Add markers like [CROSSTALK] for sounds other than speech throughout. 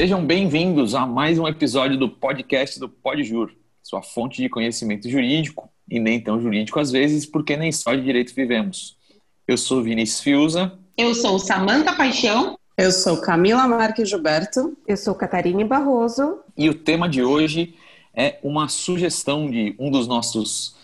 Sejam bem-vindos a mais um episódio do podcast do Podjur, sua fonte de conhecimento jurídico e nem tão jurídico às vezes, porque nem só de direito vivemos. Eu sou Vinícius Fiuza. Eu sou Samanta Paixão. Eu sou Camila Marques Gilberto. Eu sou Catarine Barroso. E o tema de hoje é uma sugestão de um dos nossos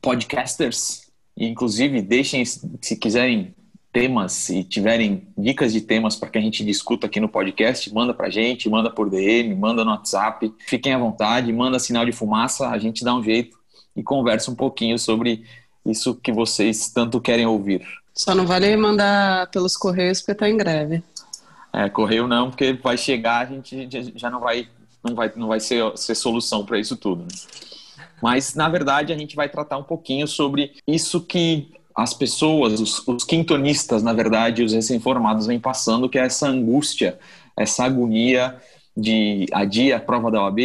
podcasters. E, inclusive, deixem, se quiserem temas, se tiverem dicas de temas para que a gente discuta aqui no podcast, manda para a gente, manda por DM, manda no WhatsApp. Fiquem à vontade, manda sinal de fumaça, a gente dá um jeito e conversa um pouquinho sobre isso que vocês tanto querem ouvir. Só não vale mandar pelos correios porque está em greve. É, correio não, porque vai chegar, a gente já não vai, não vai, não vai ser, ser solução para isso tudo. Né? Mas, na verdade, a gente vai tratar um pouquinho sobre isso que as pessoas, os, os quintonistas, na verdade, os recém-formados vêm passando, que é essa angústia, essa agonia de adia a prova da OAB,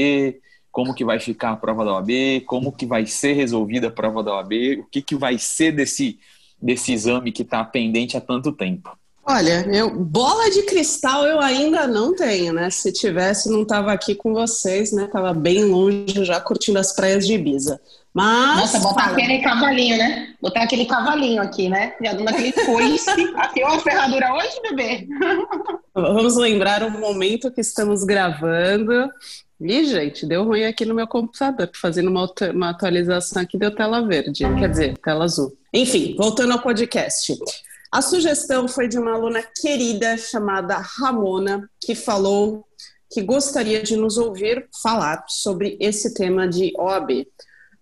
como que vai ficar a prova da OAB, como que vai ser resolvida a prova da OAB, o que, que vai ser desse, desse exame que está pendente há tanto tempo. Olha, eu, bola de cristal eu ainda não tenho, né? Se tivesse, não estava aqui com vocês, né? Tava bem longe já curtindo as praias de Ibiza. Mas. Nossa, botar aquele cavalinho, né? Botar aquele cavalinho aqui, né? Já dando aquele coice. ó, [LAUGHS] a ferradura hoje, bebê. Vamos lembrar o momento que estamos gravando. Ih, gente, deu ruim aqui no meu computador, fazendo uma, uma atualização aqui, deu tela verde, quer dizer, tela azul. Enfim, voltando ao podcast. A sugestão foi de uma aluna querida chamada Ramona, que falou que gostaria de nos ouvir falar sobre esse tema de OAB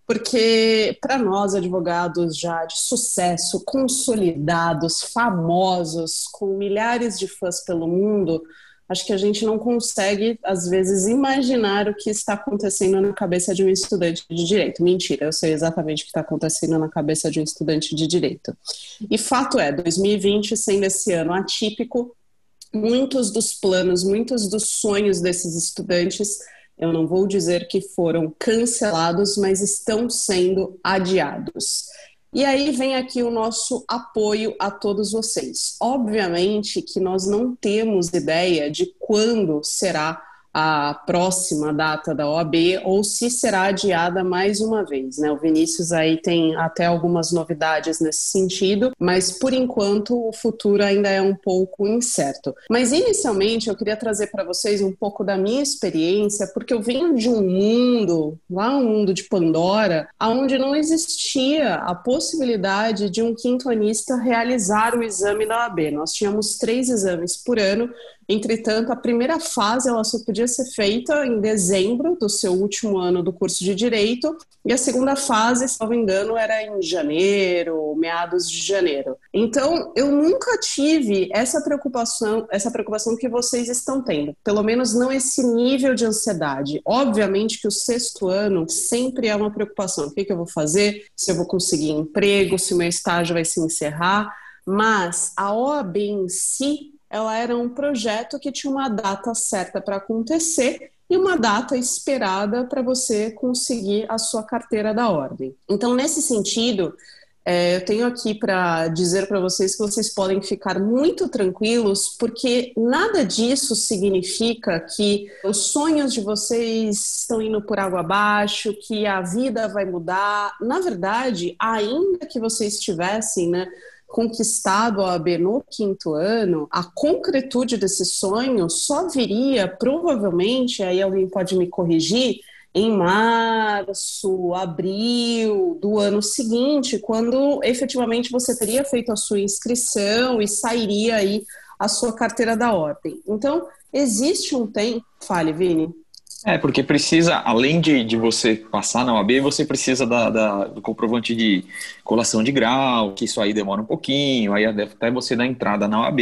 porque para nós advogados já de sucesso, consolidados, famosos, com milhares de fãs pelo mundo, acho que a gente não consegue às vezes imaginar o que está acontecendo na cabeça de um estudante de direito. Mentira, eu sei exatamente o que está acontecendo na cabeça de um estudante de direito. E fato é, 2020 sendo esse ano atípico, muitos dos planos, muitos dos sonhos desses estudantes eu não vou dizer que foram cancelados, mas estão sendo adiados. E aí vem aqui o nosso apoio a todos vocês. Obviamente que nós não temos ideia de quando será a próxima data da OAB ou se será adiada mais uma vez. Né? O Vinícius aí tem até algumas novidades nesse sentido, mas por enquanto o futuro ainda é um pouco incerto. Mas inicialmente eu queria trazer para vocês um pouco da minha experiência, porque eu venho de um mundo, lá um mundo de Pandora, onde não existia a possibilidade de um quintonista realizar o exame da OAB. Nós tínhamos três exames por ano Entretanto, a primeira fase ela só podia ser feita em dezembro do seu último ano do curso de direito, e a segunda fase, se não engano, era em janeiro, meados de janeiro. Então, eu nunca tive essa preocupação, essa preocupação que vocês estão tendo, pelo menos não esse nível de ansiedade. Obviamente que o sexto ano sempre é uma preocupação. O que, que eu vou fazer? Se eu vou conseguir emprego, se o meu estágio vai se encerrar. Mas a OAB em si ela era um projeto que tinha uma data certa para acontecer e uma data esperada para você conseguir a sua carteira da ordem. Então, nesse sentido, é, eu tenho aqui para dizer para vocês que vocês podem ficar muito tranquilos, porque nada disso significa que os sonhos de vocês estão indo por água abaixo, que a vida vai mudar. Na verdade, ainda que vocês estivessem, né? Conquistado a OAB no quinto ano, a concretude desse sonho só viria provavelmente, aí alguém pode me corrigir, em março, abril do ano seguinte, quando efetivamente você teria feito a sua inscrição e sairia aí a sua carteira da ordem. Então, existe um tempo. Fale, Vini. É, porque precisa, além de, de você passar na OAB, você precisa da, da, do comprovante de colação de grau, que isso aí demora um pouquinho, aí até você dar entrada na OAB,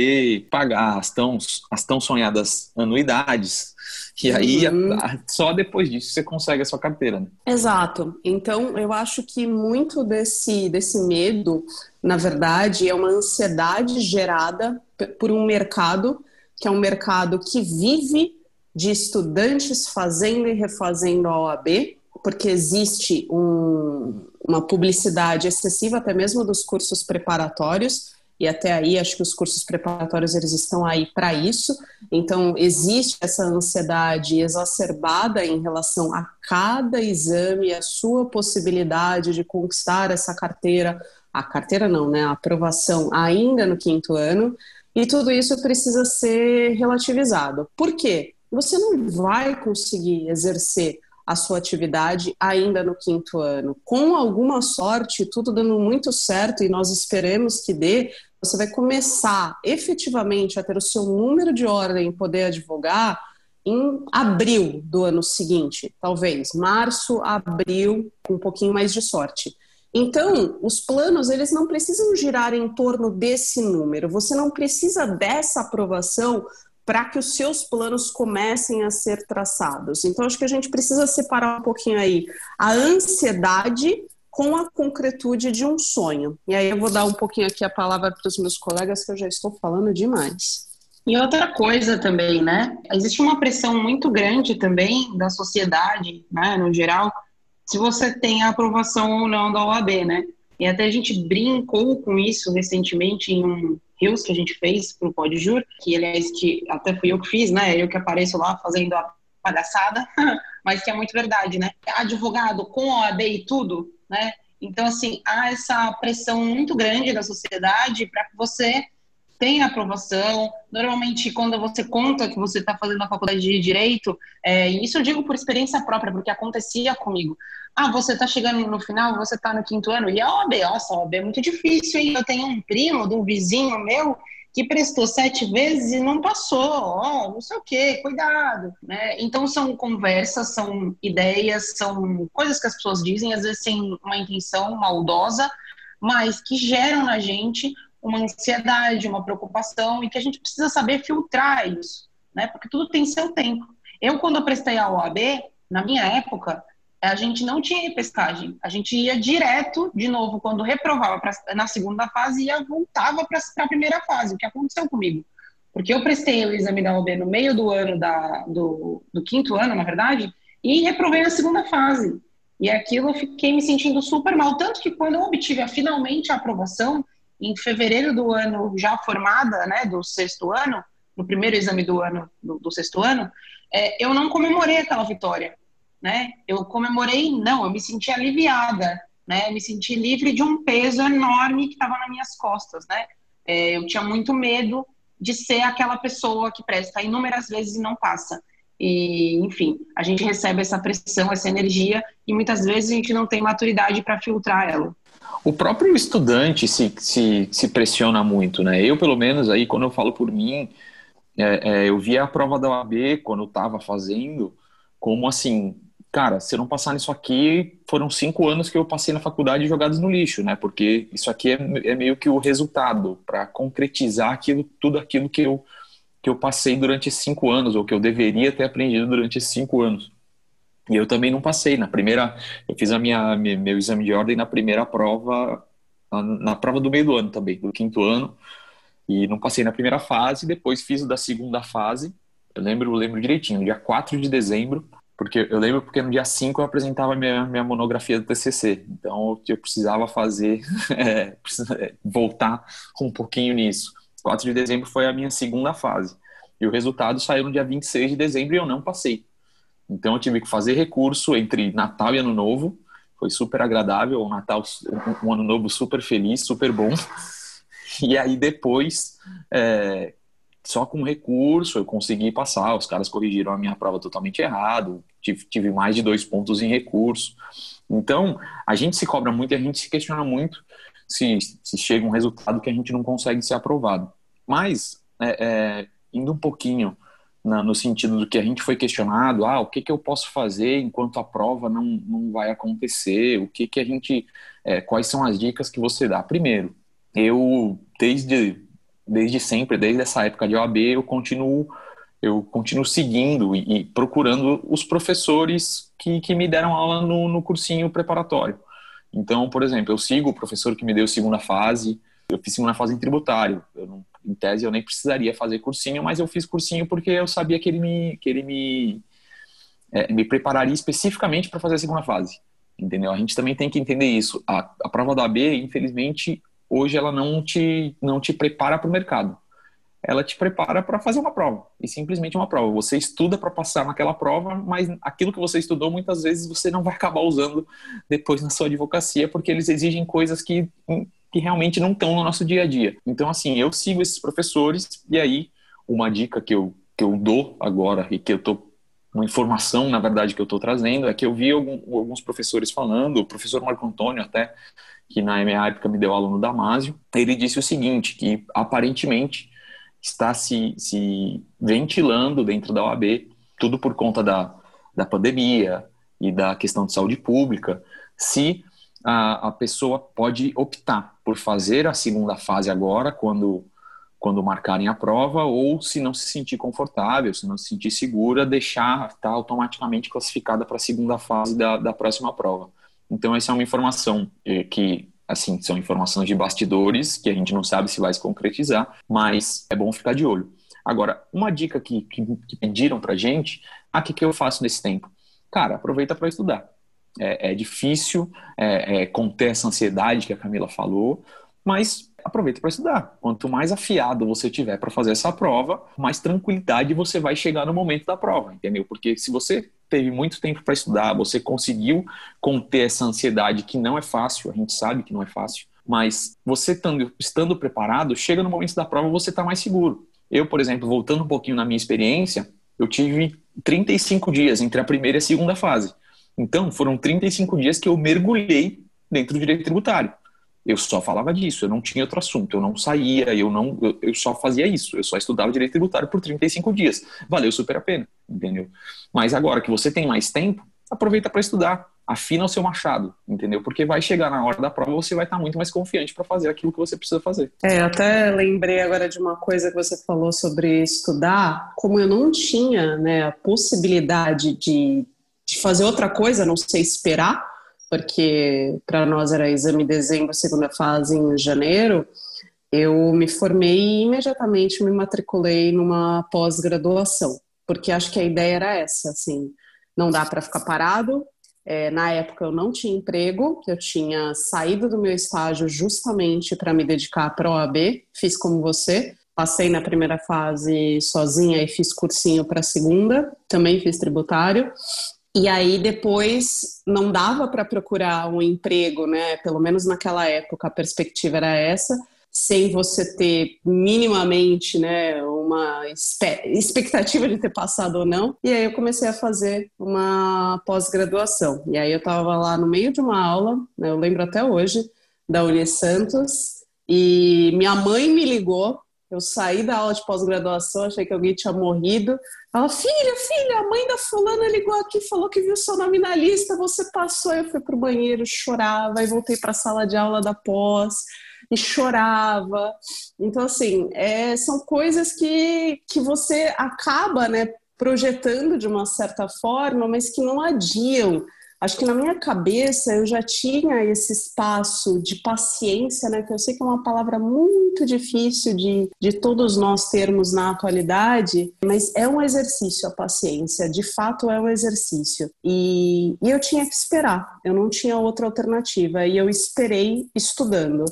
pagar as tão, as tão sonhadas anuidades. E aí, uhum. só depois disso você consegue a sua carteira. Né? Exato. Então, eu acho que muito desse, desse medo, na verdade, é uma ansiedade gerada por um mercado, que é um mercado que vive de estudantes fazendo e refazendo a OAB, porque existe um, uma publicidade excessiva, até mesmo dos cursos preparatórios. e até aí acho que os cursos preparatórios eles estão aí para isso. Então existe essa ansiedade exacerbada em relação a cada exame, a sua possibilidade de conquistar essa carteira, a carteira não, né, a aprovação ainda no quinto ano. E tudo isso precisa ser relativizado. Por quê? Você não vai conseguir exercer a sua atividade ainda no quinto ano. Com alguma sorte, tudo dando muito certo e nós esperemos que dê, você vai começar efetivamente a ter o seu número de ordem e poder advogar em abril do ano seguinte, talvez março, abril, com um pouquinho mais de sorte. Então, os planos eles não precisam girar em torno desse número. Você não precisa dessa aprovação para que os seus planos comecem a ser traçados. Então, acho que a gente precisa separar um pouquinho aí a ansiedade com a concretude de um sonho. E aí eu vou dar um pouquinho aqui a palavra para os meus colegas, que eu já estou falando demais. E outra coisa também, né? Existe uma pressão muito grande também da sociedade, né, no geral, se você tem a aprovação ou não da OAB, né? E até a gente brincou com isso recentemente em um Rios que a gente fez para o Pode Jur, que aliás que até fui eu que fiz, né? Eu que apareço lá fazendo a palhaçada, [LAUGHS] mas que é muito verdade, né? Advogado com OAB e tudo, né? Então, assim, há essa pressão muito grande da sociedade para que você tenha aprovação. Normalmente, quando você conta que você está fazendo a faculdade de Direito, é, isso eu digo por experiência própria, porque acontecia comigo. Ah, você está chegando no final, você está no quinto ano, e a OAB, nossa, a OAB é muito difícil, hein? Eu tenho um primo de um vizinho meu que prestou sete vezes e não passou, ó, oh, não sei o quê, cuidado, né? Então são conversas, são ideias, são coisas que as pessoas dizem, às vezes sem uma intenção maldosa, mas que geram na gente uma ansiedade, uma preocupação e que a gente precisa saber filtrar isso, né? Porque tudo tem seu tempo. Eu, quando eu prestei a OAB, na minha época, a gente não tinha repescagem. A gente ia direto, de novo, quando reprovava pra, na segunda fase, ia voltava para a primeira fase, o que aconteceu comigo. Porque eu prestei o exame da OB no meio do ano, da, do, do quinto ano, na verdade, e reprovei na segunda fase. E aquilo eu fiquei me sentindo super mal. Tanto que quando eu obtive finalmente a aprovação, em fevereiro do ano, já formada, né, do sexto ano, no primeiro exame do ano, do, do sexto ano, é, eu não comemorei aquela vitória né? Eu comemorei, não, eu me senti aliviada, né? Me senti livre de um peso enorme que estava nas minhas costas, né? É, eu tinha muito medo de ser aquela pessoa que presta inúmeras vezes e não passa. E, enfim, a gente recebe essa pressão, essa energia, e muitas vezes a gente não tem maturidade para filtrar ela. O próprio estudante se, se, se pressiona muito, né? Eu, pelo menos, aí, quando eu falo por mim, é, é, eu via a prova da OAB quando eu estava fazendo, como assim, cara, se eu não passar nisso aqui, foram cinco anos que eu passei na faculdade jogados no lixo, né? Porque isso aqui é, é meio que o resultado para concretizar aquilo, tudo aquilo que eu, que eu passei durante cinco anos, ou que eu deveria ter aprendido durante cinco anos. E eu também não passei. Na primeira, eu fiz a minha, meu exame de ordem na primeira prova, na prova do meio do ano também, do quinto ano, e não passei na primeira fase, depois fiz o da segunda fase, eu lembro, lembro direitinho, dia 4 de dezembro, porque eu lembro porque no dia 5 eu apresentava minha, minha monografia do TCC, então eu precisava fazer, [LAUGHS] é, é, voltar um pouquinho nisso. 4 de dezembro foi a minha segunda fase, e o resultado saiu no dia 26 de dezembro e eu não passei. Então eu tive que fazer recurso entre Natal e Ano Novo, foi super agradável, um Natal, um Ano Novo super feliz, super bom. [LAUGHS] E aí depois, é, só com recurso eu consegui passar, os caras corrigiram a minha prova totalmente errado, tive, tive mais de dois pontos em recurso. Então, a gente se cobra muito e a gente se questiona muito se, se chega um resultado que a gente não consegue ser aprovado. Mas, é, é, indo um pouquinho na, no sentido do que a gente foi questionado, ah, o que, que eu posso fazer enquanto a prova não, não vai acontecer, o que, que a gente, é, quais são as dicas que você dá? Primeiro, eu, desde, desde sempre, desde essa época de OAB, eu continuo eu continuo seguindo e, e procurando os professores que, que me deram aula no, no cursinho preparatório. Então, por exemplo, eu sigo o professor que me deu segunda fase, eu fiz segunda fase em tributário. Não, em tese, eu nem precisaria fazer cursinho, mas eu fiz cursinho porque eu sabia que ele me, que ele me, é, me prepararia especificamente para fazer a segunda fase. Entendeu? A gente também tem que entender isso. A, a prova da AB, infelizmente, hoje ela não te, não te prepara para o mercado. Ela te prepara para fazer uma prova, e simplesmente uma prova. Você estuda para passar naquela prova, mas aquilo que você estudou, muitas vezes você não vai acabar usando depois na sua advocacia, porque eles exigem coisas que, que realmente não estão no nosso dia a dia. Então, assim, eu sigo esses professores, e aí, uma dica que eu, que eu dou agora, e que eu estou uma informação, na verdade, que eu estou trazendo é que eu vi algum, alguns professores falando, o professor Marco Antônio até, que na minha época me deu aula no Damásio, ele disse o seguinte, que aparentemente está se, se ventilando dentro da OAB, tudo por conta da, da pandemia e da questão de saúde pública, se a, a pessoa pode optar por fazer a segunda fase agora, quando quando marcarem a prova, ou se não se sentir confortável, se não se sentir segura, deixar estar tá automaticamente classificada para a segunda fase da, da próxima prova. Então, essa é uma informação eh, que, assim, são informações de bastidores que a gente não sabe se vai se concretizar, mas é bom ficar de olho. Agora, uma dica que, que, que pediram para gente, ah, o que, que eu faço nesse tempo? Cara, aproveita para estudar. É, é difícil é, é, conter essa ansiedade que a Camila falou, mas aproveita para estudar. Quanto mais afiado você tiver para fazer essa prova, mais tranquilidade você vai chegar no momento da prova, entendeu? Porque se você teve muito tempo para estudar, você conseguiu conter essa ansiedade que não é fácil, a gente sabe que não é fácil, mas você estando, estando preparado, chega no momento da prova você está mais seguro. Eu, por exemplo, voltando um pouquinho na minha experiência, eu tive 35 dias entre a primeira e a segunda fase. Então, foram 35 dias que eu mergulhei dentro do direito tributário. Eu só falava disso, eu não tinha outro assunto, eu não saía, eu não, eu, eu, só fazia isso, eu só estudava direito tributário por 35 dias. Valeu super a pena, entendeu? Mas agora que você tem mais tempo, aproveita para estudar, afina o seu machado, entendeu? Porque vai chegar na hora da prova, você vai estar muito mais confiante para fazer aquilo que você precisa fazer. É, até lembrei agora de uma coisa que você falou sobre estudar, como eu não tinha, né, a possibilidade de, de fazer outra coisa, não sei esperar, porque para nós era exame de dezembro, segunda fase em janeiro, eu me formei e imediatamente me matriculei numa pós-graduação, porque acho que a ideia era essa, assim, não dá para ficar parado. É, na época eu não tinha emprego, eu tinha saído do meu estágio justamente para me dedicar para OAB, fiz como você, passei na primeira fase sozinha e fiz cursinho para a segunda, também fiz tributário, e aí depois não dava para procurar um emprego, né? Pelo menos naquela época a perspectiva era essa, sem você ter minimamente, né, uma expectativa de ter passado ou não. E aí eu comecei a fazer uma pós-graduação. E aí eu estava lá no meio de uma aula, né, eu lembro até hoje, da Unisantos, e minha mãe me ligou eu saí da aula de pós-graduação, achei que alguém tinha morrido. Ela, filha, filha, a mãe da fulana ligou aqui, falou que viu seu nome na lista, você passou. Eu fui pro banheiro, chorava, e voltei para a sala de aula da pós e chorava. Então, assim, é, são coisas que, que você acaba né, projetando de uma certa forma, mas que não adiam Acho que na minha cabeça eu já tinha esse espaço de paciência, né? Que eu sei que é uma palavra muito difícil de, de todos nós termos na atualidade, mas é um exercício a paciência, de fato é um exercício. E, e eu tinha que esperar, eu não tinha outra alternativa, e eu esperei estudando.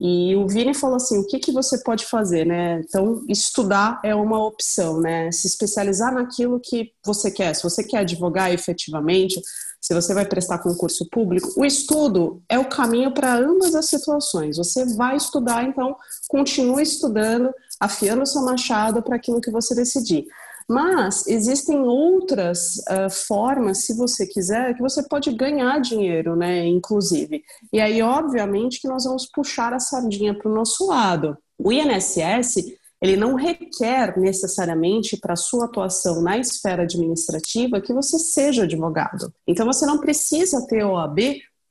E o Vini falou assim: o que, que você pode fazer, né? Então, estudar é uma opção, né? Se especializar naquilo que você quer. Se você quer advogar efetivamente, se você vai prestar concurso público, o estudo é o caminho para ambas as situações. Você vai estudar, então continue estudando, afiando seu machado para aquilo que você decidir. Mas existem outras uh, formas, se você quiser, que você pode ganhar dinheiro, né? Inclusive. E aí, obviamente, que nós vamos puxar a sardinha para o nosso lado. O INSS ele não requer necessariamente para sua atuação na esfera administrativa que você seja advogado. Então você não precisa ter OAB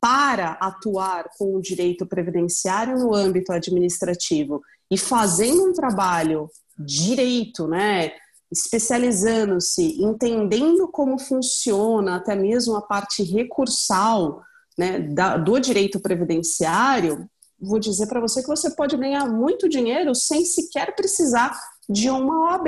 para atuar com o direito previdenciário no âmbito administrativo e fazendo um trabalho direito, né, especializando-se, entendendo como funciona até mesmo a parte recursal né, da, do direito previdenciário, vou dizer para você que você pode ganhar muito dinheiro sem sequer precisar de uma OAB.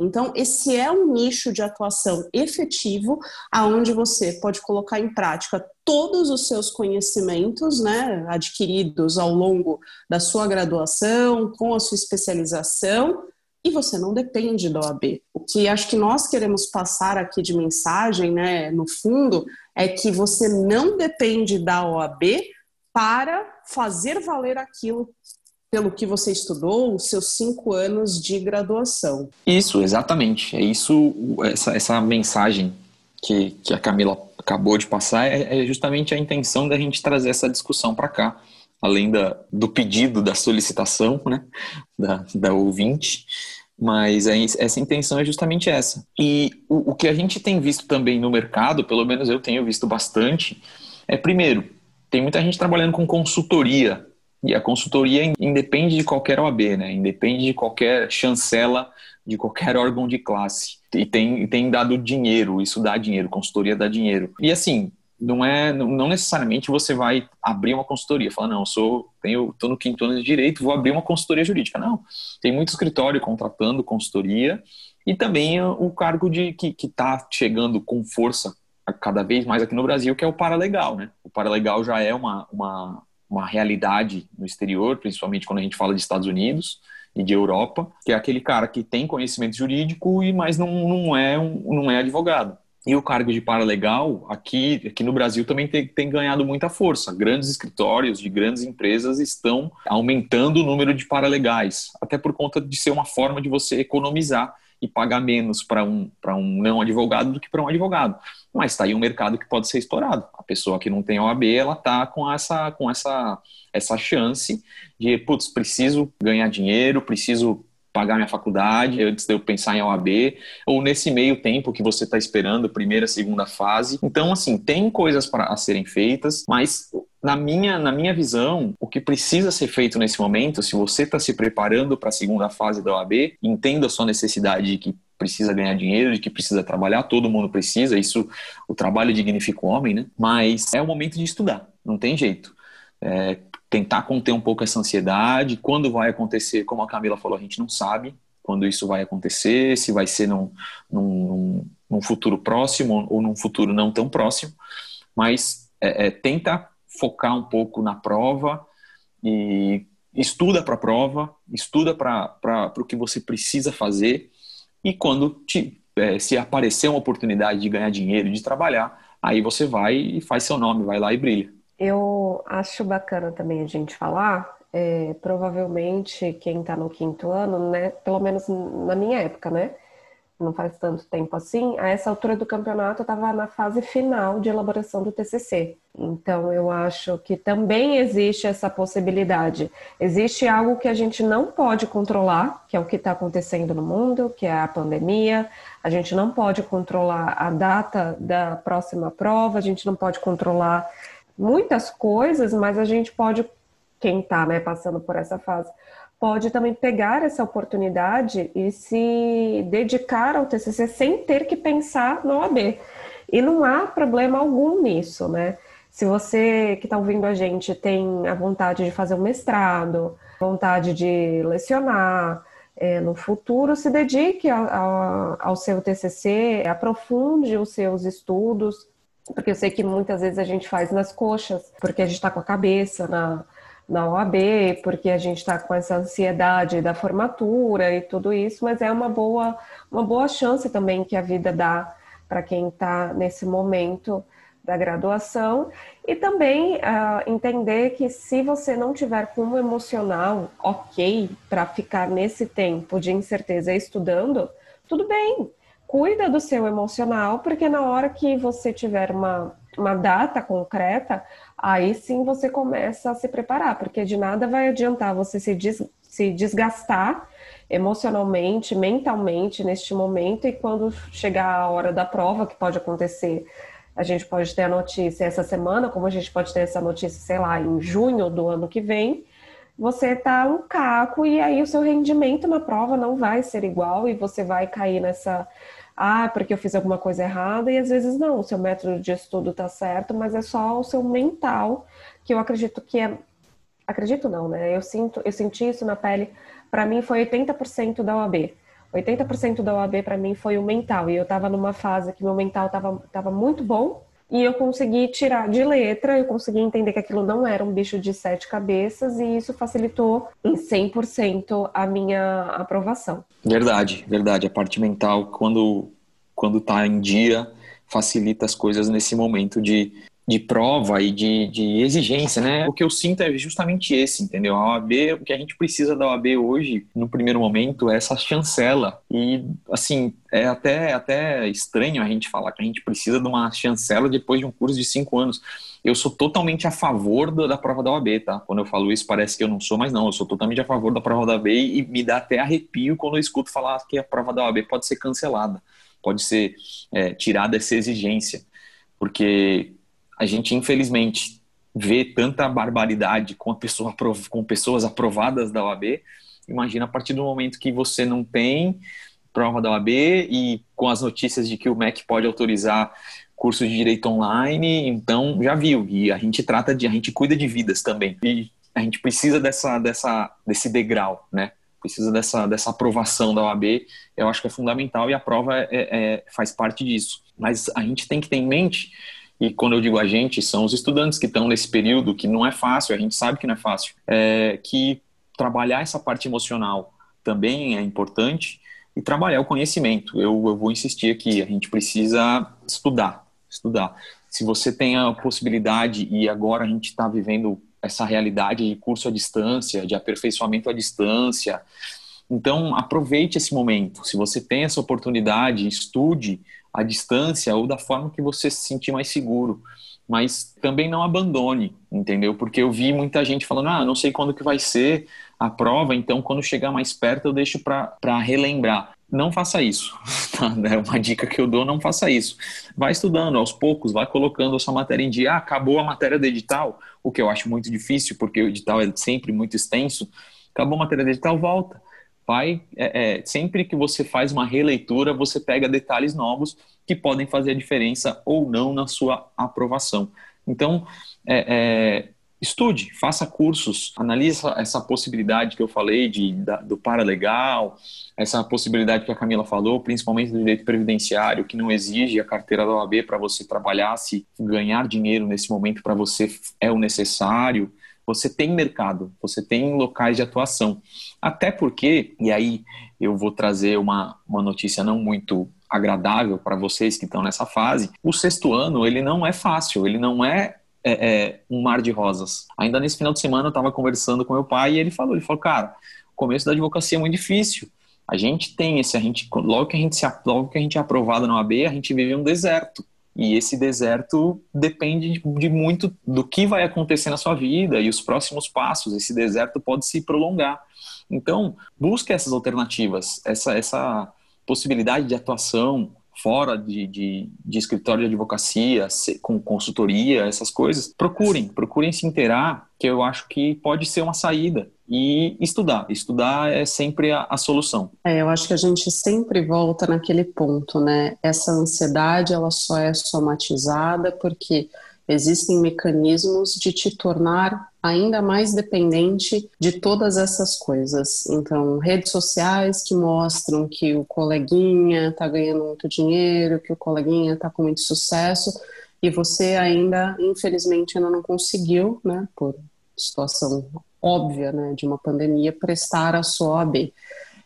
Então, esse é um nicho de atuação efetivo, aonde você pode colocar em prática todos os seus conhecimentos, né, adquiridos ao longo da sua graduação, com a sua especialização, e você não depende da OAB. O que acho que nós queremos passar aqui de mensagem, né, no fundo, é que você não depende da OAB para fazer valer aquilo pelo que você estudou, os seus cinco anos de graduação. Isso, exatamente. É isso, essa, essa mensagem que, que a Camila acabou de passar é, é justamente a intenção da gente trazer essa discussão para cá, além da, do pedido, da solicitação, né, da, da ouvinte. Mas é, essa intenção é justamente essa. E o, o que a gente tem visto também no mercado, pelo menos eu tenho visto bastante, é primeiro, tem muita gente trabalhando com consultoria e a consultoria independe de qualquer OAB, né? Independe de qualquer chancela de qualquer [LAUGHS] órgão de classe. E tem, tem dado dinheiro, isso dá dinheiro, consultoria dá dinheiro. E assim, não é não necessariamente você vai abrir uma consultoria, falar não, eu sou tenho tô no quinto ano de direito, vou abrir uma consultoria jurídica. Não, tem muito escritório contratando consultoria e também o cargo de que está chegando com força cada vez mais aqui no Brasil, que é o paralegal, né? O paralegal já é uma, uma uma realidade no exterior, principalmente quando a gente fala de Estados Unidos e de Europa, que é aquele cara que tem conhecimento jurídico e mas não, não é um, não é advogado. E o cargo de paralegal aqui, aqui no Brasil também tem, tem ganhado muita força. Grandes escritórios de grandes empresas estão aumentando o número de paralegais, até por conta de ser uma forma de você economizar e pagar menos para um, um não advogado do que para um advogado. Mas está aí um mercado que pode ser explorado. A pessoa que não tem OAB, ela está com, essa, com essa, essa chance de, putz, preciso ganhar dinheiro, preciso pagar minha faculdade antes de eu pensar em OAB, ou nesse meio tempo que você está esperando, primeira, segunda fase. Então, assim, tem coisas para serem feitas, mas na minha, na minha visão, o que precisa ser feito nesse momento, se você está se preparando para a segunda fase da OAB, entenda a sua necessidade de que precisa ganhar dinheiro, de que precisa trabalhar, todo mundo precisa, isso, o trabalho dignifica o homem, né? Mas é o momento de estudar, não tem jeito. É, tentar conter um pouco essa ansiedade, quando vai acontecer, como a Camila falou, a gente não sabe quando isso vai acontecer, se vai ser num, num, num futuro próximo ou num futuro não tão próximo, mas é, é, tenta focar um pouco na prova e estuda para a prova, estuda para o que você precisa fazer. E quando te, é, se aparecer uma oportunidade de ganhar dinheiro, de trabalhar, aí você vai e faz seu nome, vai lá e brilha. Eu acho bacana também a gente falar, é, provavelmente quem está no quinto ano, né, pelo menos na minha época, né, não faz tanto tempo assim, a essa altura do campeonato eu estava na fase final de elaboração do TCC. Então eu acho que também existe essa possibilidade. Existe algo que a gente não pode controlar, que é o que está acontecendo no mundo, que é a pandemia. A gente não pode controlar a data da próxima prova, a gente não pode controlar muitas coisas, mas a gente pode, quem está né, passando por essa fase, pode também pegar essa oportunidade e se dedicar ao TCC sem ter que pensar no OAB. E não há problema algum nisso, né? Se você que está ouvindo a gente tem a vontade de fazer um mestrado, vontade de lecionar, é, no futuro se dedique a, a, ao seu TCC, aprofunde os seus estudos, porque eu sei que muitas vezes a gente faz nas coxas, porque a gente está com a cabeça na, na OAB, porque a gente está com essa ansiedade da formatura e tudo isso, mas é uma boa, uma boa chance também que a vida dá para quem está nesse momento da graduação. E também uh, entender que se você não tiver com um emocional ok para ficar nesse tempo de incerteza estudando, tudo bem, cuida do seu emocional, porque na hora que você tiver uma, uma data concreta, aí sim você começa a se preparar, porque de nada vai adiantar você se, des, se desgastar emocionalmente, mentalmente neste momento, e quando chegar a hora da prova, que pode acontecer, a gente pode ter a notícia essa semana, como a gente pode ter essa notícia, sei lá, em junho do ano que vem, você tá um caco e aí o seu rendimento na prova não vai ser igual e você vai cair nessa ah, porque eu fiz alguma coisa errada, e às vezes não, o seu método de estudo está certo, mas é só o seu mental, que eu acredito que é. Acredito não, né? Eu sinto, eu senti isso na pele, para mim foi 80% da OAB. 80% da OAB para mim foi o mental. E eu estava numa fase que meu mental estava tava muito bom. E eu consegui tirar de letra, eu consegui entender que aquilo não era um bicho de sete cabeças, e isso facilitou em 100% a minha aprovação. Verdade, verdade. A parte mental, quando, quando tá em dia, facilita as coisas nesse momento de de prova e de, de, exigência, né? O que eu sinto é justamente esse, entendeu? A OAB, o que a gente precisa da OAB hoje, no primeiro momento, é essa chancela. E, assim, é até, até estranho a gente falar que a gente precisa de uma chancela depois de um curso de cinco anos. Eu sou totalmente a favor da, da prova da OAB, tá? Quando eu falo isso, parece que eu não sou, mas não, eu sou totalmente a favor da prova da OAB e me dá até arrepio quando eu escuto falar que a prova da OAB pode ser cancelada, pode ser é, tirada essa exigência. Porque a gente infelizmente vê tanta barbaridade com, pessoa, com pessoas aprovadas da OAB. Imagina a partir do momento que você não tem prova da OAB e com as notícias de que o MEC pode autorizar curso de direito online, então já viu. E a gente trata de, a gente cuida de vidas também. E a gente precisa dessa, dessa, desse degrau, né? Precisa dessa, dessa aprovação da OAB. Eu acho que é fundamental e a prova é, é, faz parte disso. Mas a gente tem que ter em mente e quando eu digo a gente, são os estudantes que estão nesse período que não é fácil, a gente sabe que não é fácil, é, que trabalhar essa parte emocional também é importante e trabalhar o conhecimento. Eu, eu vou insistir aqui, a gente precisa estudar, estudar. Se você tem a possibilidade, e agora a gente está vivendo essa realidade de curso à distância, de aperfeiçoamento à distância, então aproveite esse momento. Se você tem essa oportunidade, estude, à distância ou da forma que você se sentir mais seguro. Mas também não abandone, entendeu? Porque eu vi muita gente falando, ah, não sei quando que vai ser a prova, então quando chegar mais perto eu deixo para relembrar. Não faça isso, [LAUGHS] tá? É uma dica que eu dou, não faça isso. Vai estudando aos poucos, vai colocando a sua matéria em dia. Ah, acabou a matéria do edital, o que eu acho muito difícil, porque o edital é sempre muito extenso. Acabou a matéria do edital, volta vai é, é, sempre que você faz uma releitura, você pega detalhes novos que podem fazer a diferença ou não na sua aprovação. Então, é, é estude, faça cursos, analise essa possibilidade que eu falei de, da, do paralegal, essa possibilidade que a Camila falou, principalmente do direito previdenciário, que não exige a carteira da OAB para você trabalhar, se ganhar dinheiro nesse momento para você é o necessário você tem mercado, você tem locais de atuação. Até porque, e aí eu vou trazer uma, uma notícia não muito agradável para vocês que estão nessa fase, o sexto ano ele não é fácil, ele não é, é, é um mar de rosas. Ainda nesse final de semana eu estava conversando com meu pai e ele falou, ele falou, cara, o começo da advocacia é muito difícil. A gente tem esse, a gente, logo que a gente se logo que a gente é aprovado na OAB, a gente vive um deserto. E esse deserto depende de muito do que vai acontecer na sua vida e os próximos passos. Esse deserto pode se prolongar. Então, busque essas alternativas, essa, essa possibilidade de atuação fora de, de, de escritório de advocacia, com consultoria, essas coisas. Procurem, procurem se inteirar, que eu acho que pode ser uma saída e estudar. Estudar é sempre a, a, solução. É, eu acho que a gente sempre volta naquele ponto, né? Essa ansiedade, ela só é somatizada porque existem mecanismos de te tornar ainda mais dependente de todas essas coisas. Então, redes sociais que mostram que o coleguinha está ganhando muito dinheiro, que o coleguinha está com muito sucesso, e você ainda, infelizmente, ainda não conseguiu, né, por situação óbvia, né, de uma pandemia, prestar a sua OAB.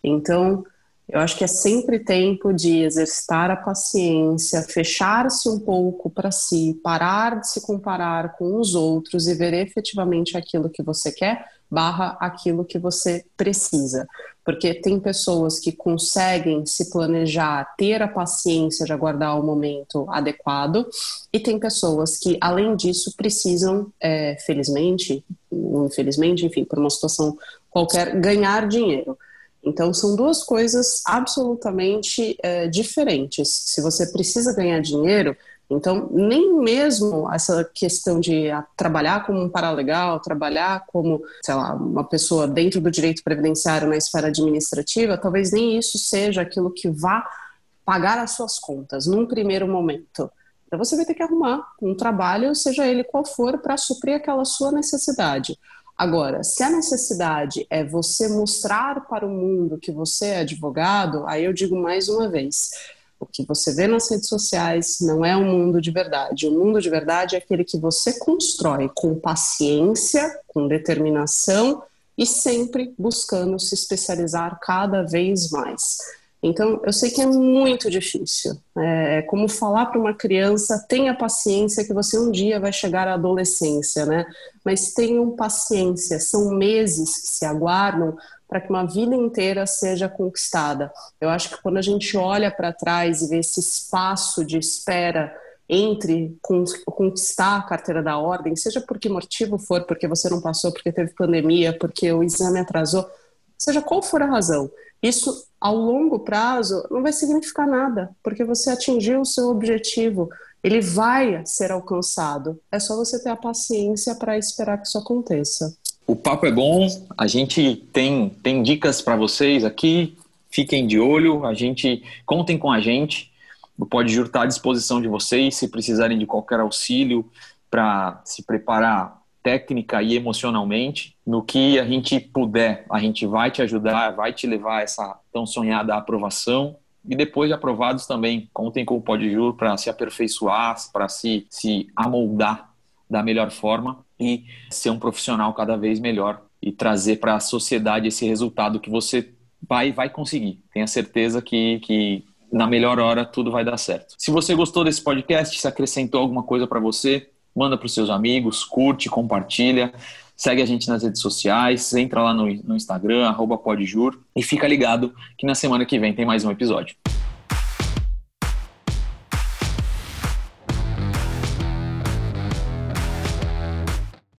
Então, eu acho que é sempre tempo de exercitar a paciência, fechar-se um pouco para si, parar de se comparar com os outros e ver efetivamente aquilo que você quer, barra aquilo que você precisa. Porque tem pessoas que conseguem se planejar, ter a paciência de aguardar o momento adequado, e tem pessoas que, além disso, precisam, é, felizmente, infelizmente, enfim, por uma situação qualquer, ganhar dinheiro. Então, são duas coisas absolutamente é, diferentes. Se você precisa ganhar dinheiro, então, nem mesmo essa questão de ah, trabalhar como um paralegal, trabalhar como, sei lá, uma pessoa dentro do direito previdenciário na esfera administrativa, talvez nem isso seja aquilo que vá pagar as suas contas num primeiro momento. Então, você vai ter que arrumar um trabalho, seja ele qual for, para suprir aquela sua necessidade. Agora, se a necessidade é você mostrar para o mundo que você é advogado, aí eu digo mais uma vez: o que você vê nas redes sociais não é um mundo de verdade. O mundo de verdade é aquele que você constrói com paciência, com determinação e sempre buscando se especializar cada vez mais. Então, eu sei que é muito difícil. É, é como falar para uma criança: tenha paciência, que você um dia vai chegar à adolescência, né? Mas tenham paciência, são meses que se aguardam para que uma vida inteira seja conquistada. Eu acho que quando a gente olha para trás e vê esse espaço de espera entre conquistar a carteira da ordem, seja por que motivo for, porque você não passou, porque teve pandemia, porque o exame atrasou, seja qual for a razão, isso ao longo prazo não vai significar nada, porque você atingiu o seu objetivo, ele vai ser alcançado. É só você ter a paciência para esperar que isso aconteça. O papo é bom, a gente tem, tem dicas para vocês aqui, fiquem de olho, a gente contem com a gente. O Pode Jur está à disposição de vocês, se precisarem de qualquer auxílio para se preparar técnica e emocionalmente. No que a gente puder, a gente vai te ajudar, vai te levar a essa tão sonhada aprovação. E depois de aprovados também, contem com o Podjur para se aperfeiçoar, para se, se amoldar da melhor forma e ser um profissional cada vez melhor e trazer para a sociedade esse resultado que você vai vai conseguir. Tenha certeza que, que na melhor hora tudo vai dar certo. Se você gostou desse podcast, se acrescentou alguma coisa para você, manda para os seus amigos, curte, compartilha, segue a gente nas redes sociais, entra lá no, no Instagram, arroba podjur, e fica ligado que na semana que vem tem mais um episódio.